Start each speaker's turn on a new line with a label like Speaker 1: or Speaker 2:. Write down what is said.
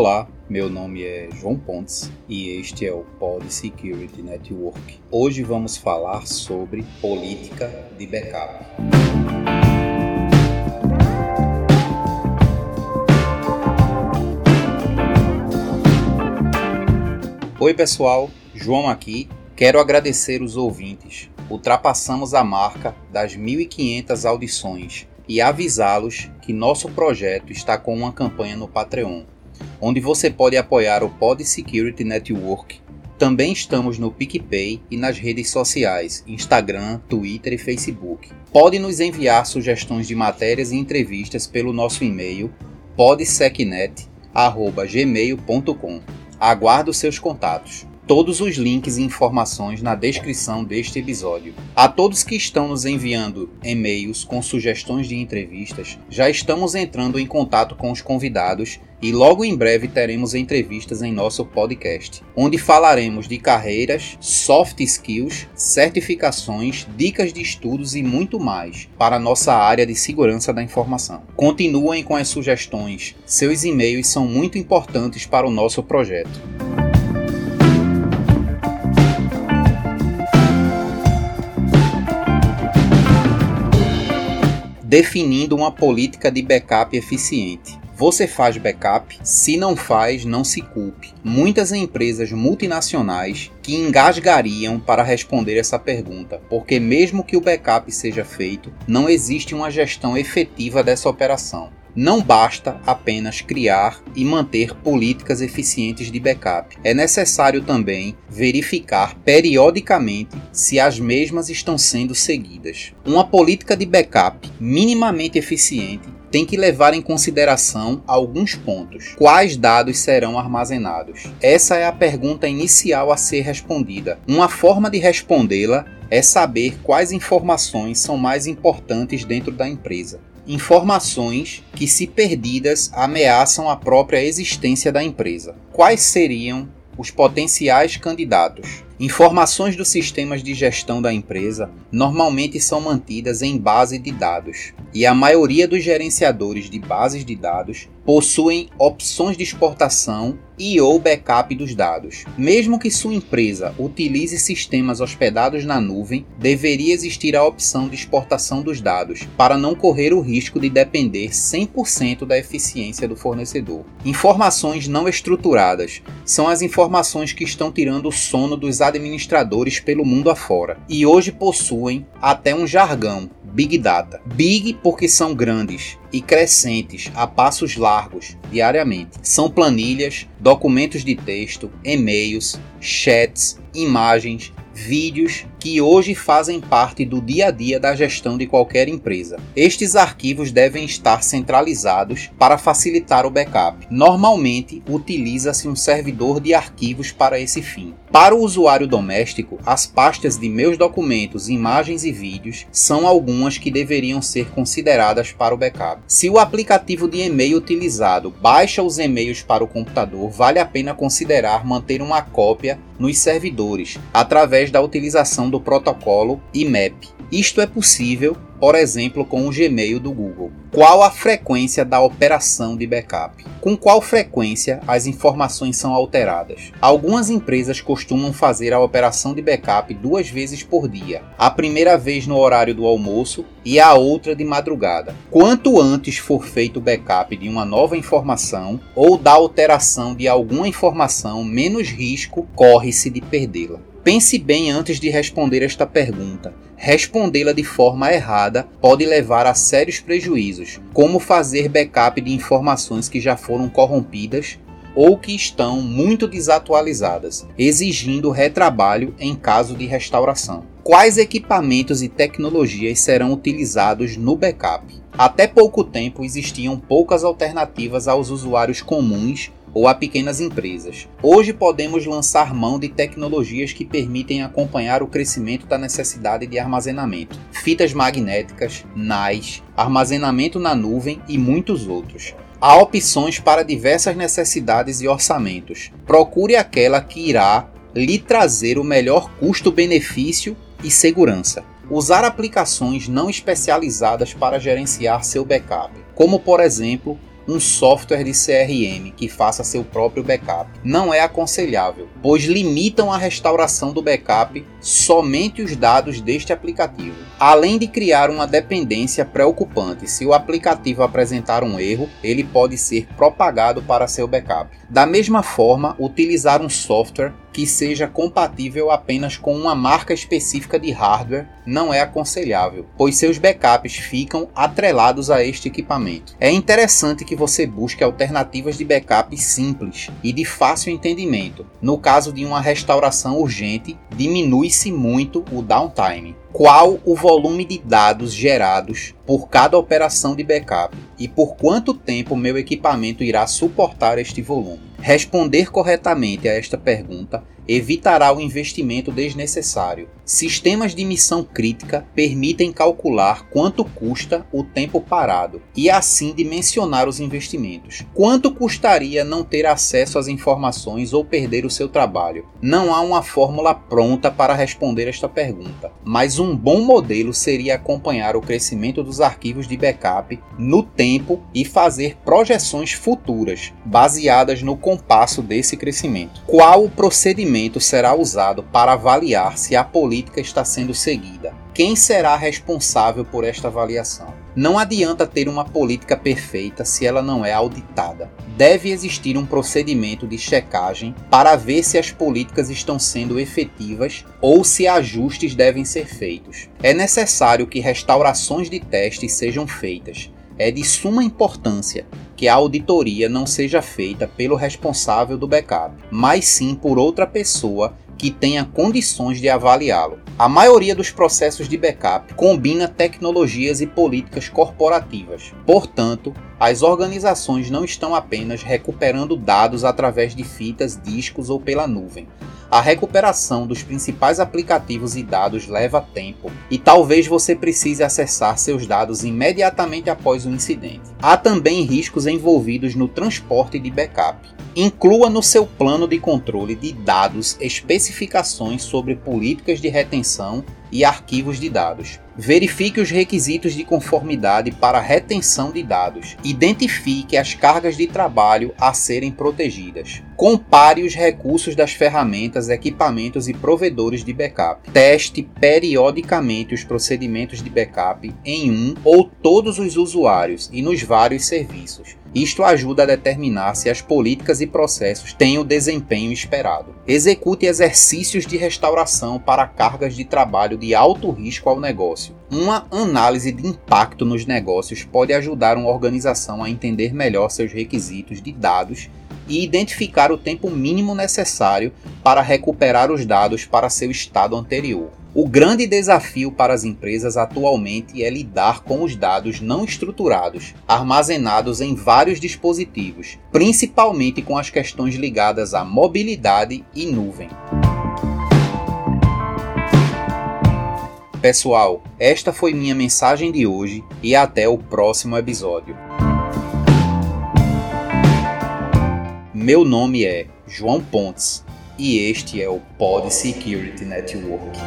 Speaker 1: Olá, meu nome é João Pontes e este é o Pod Security Network. Hoje vamos falar sobre política de backup. Oi, pessoal, João aqui. Quero agradecer os ouvintes. Ultrapassamos a marca das 1.500 audições e avisá-los que nosso projeto está com uma campanha no Patreon, onde você pode apoiar o Pod Security Network. Também estamos no PicPay e nas redes sociais, Instagram, Twitter e Facebook. Pode nos enviar sugestões de matérias e entrevistas pelo nosso e-mail podsecnet@gmail.com. Aguardo seus contatos todos os links e informações na descrição deste episódio. A todos que estão nos enviando e-mails com sugestões de entrevistas, já estamos entrando em contato com os convidados e logo em breve teremos entrevistas em nosso podcast, onde falaremos de carreiras, soft skills, certificações, dicas de estudos e muito mais para a nossa área de segurança da informação. Continuem com as sugestões, seus e-mails são muito importantes para o nosso projeto. Definindo uma política de backup eficiente. Você faz backup? Se não faz, não se culpe. Muitas empresas multinacionais que engasgariam para responder essa pergunta, porque mesmo que o backup seja feito, não existe uma gestão efetiva dessa operação. Não basta apenas criar e manter políticas eficientes de backup. É necessário também verificar periodicamente se as mesmas estão sendo seguidas. Uma política de backup minimamente eficiente tem que levar em consideração alguns pontos. Quais dados serão armazenados? Essa é a pergunta inicial a ser respondida. Uma forma de respondê-la é saber quais informações são mais importantes dentro da empresa informações que, se perdidas, ameaçam a própria existência da empresa. Quais seriam os potenciais candidatos? Informações dos sistemas de gestão da empresa normalmente são mantidas em base de dados, e a maioria dos gerenciadores de bases de dados possuem opções de exportação e ou backup dos dados. Mesmo que sua empresa utilize sistemas hospedados na nuvem, deveria existir a opção de exportação dos dados, para não correr o risco de depender 100% da eficiência do fornecedor. Informações não estruturadas são as informações que estão tirando o sono dos administradores pelo mundo afora e hoje possuem até um jargão Big Data. Big porque são grandes e crescentes a passos largos diariamente. São planilhas, documentos de texto, e-mails, chats, imagens, vídeos que hoje fazem parte do dia a dia da gestão de qualquer empresa. Estes arquivos devem estar centralizados para facilitar o backup. Normalmente, utiliza-se um servidor de arquivos para esse fim. Para o usuário doméstico, as pastas de meus documentos, imagens e vídeos são algumas que deveriam ser consideradas para o backup. Se o aplicativo de e-mail utilizado baixa os e-mails para o computador, vale a pena considerar manter uma cópia nos servidores através da utilização do protocolo IMAP. Isto é possível por exemplo, com o Gmail do Google. Qual a frequência da operação de backup? Com qual frequência as informações são alteradas? Algumas empresas costumam fazer a operação de backup duas vezes por dia, a primeira vez no horário do almoço e a outra de madrugada. Quanto antes for feito o backup de uma nova informação ou da alteração de alguma informação, menos risco corre-se de perdê-la. Pense bem antes de responder esta pergunta. Respondê-la de forma errada pode levar a sérios prejuízos, como fazer backup de informações que já foram corrompidas ou que estão muito desatualizadas, exigindo retrabalho em caso de restauração. Quais equipamentos e tecnologias serão utilizados no backup? Até pouco tempo existiam poucas alternativas aos usuários comuns ou a pequenas empresas. Hoje podemos lançar mão de tecnologias que permitem acompanhar o crescimento da necessidade de armazenamento, fitas magnéticas, NAS, armazenamento na nuvem e muitos outros. Há opções para diversas necessidades e orçamentos. Procure aquela que irá lhe trazer o melhor custo-benefício e segurança. Usar aplicações não especializadas para gerenciar seu backup, como por exemplo um software de CRM que faça seu próprio backup. Não é aconselhável, pois limitam a restauração do backup somente os dados deste aplicativo. Além de criar uma dependência preocupante, se o aplicativo apresentar um erro, ele pode ser propagado para seu backup. Da mesma forma, utilizar um software que seja compatível apenas com uma marca específica de hardware não é aconselhável, pois seus backups ficam atrelados a este equipamento. É interessante que você busque alternativas de backup simples e de fácil entendimento. No caso de uma restauração urgente, diminui-se muito o downtime qual o volume de dados gerados por cada operação de backup e por quanto tempo meu equipamento irá suportar este volume. Responder corretamente a esta pergunta evitará o investimento desnecessário. Sistemas de missão crítica permitem calcular quanto custa o tempo parado e assim dimensionar os investimentos. Quanto custaria não ter acesso às informações ou perder o seu trabalho? Não há uma fórmula pronta para responder esta pergunta, mas um bom modelo seria acompanhar o crescimento dos arquivos de backup no tempo e fazer projeções futuras baseadas no compasso desse crescimento. Qual o procedimento será usado para avaliar se a política está sendo seguida? Quem será responsável por esta avaliação? Não adianta ter uma política perfeita se ela não é auditada. Deve existir um procedimento de checagem para ver se as políticas estão sendo efetivas ou se ajustes devem ser feitos. É necessário que restaurações de testes sejam feitas. É de suma importância que a auditoria não seja feita pelo responsável do backup, mas sim por outra pessoa que tenha condições de avaliá-lo. A maioria dos processos de backup combina tecnologias e políticas corporativas. Portanto, as organizações não estão apenas recuperando dados através de fitas, discos ou pela nuvem. A recuperação dos principais aplicativos e dados leva tempo, e talvez você precise acessar seus dados imediatamente após o incidente. Há também riscos envolvidos no transporte de backup. Inclua no seu plano de controle de dados especificações sobre políticas de retenção e arquivos de dados. Verifique os requisitos de conformidade para retenção de dados. Identifique as cargas de trabalho a serem protegidas. Compare os recursos das ferramentas, equipamentos e provedores de backup. Teste periodicamente os procedimentos de backup em um ou todos os usuários e nos vários serviços. Isto ajuda a determinar se as políticas e processos têm o desempenho esperado. Execute exercícios de restauração para cargas de trabalho de alto risco ao negócio. Uma análise de impacto nos negócios pode ajudar uma organização a entender melhor seus requisitos de dados e identificar o tempo mínimo necessário para recuperar os dados para seu estado anterior. O grande desafio para as empresas atualmente é lidar com os dados não estruturados, armazenados em vários dispositivos, principalmente com as questões ligadas à mobilidade e nuvem. Pessoal, esta foi minha mensagem de hoje e até o próximo episódio. Meu nome é João Pontes e este é o Pod Security Network.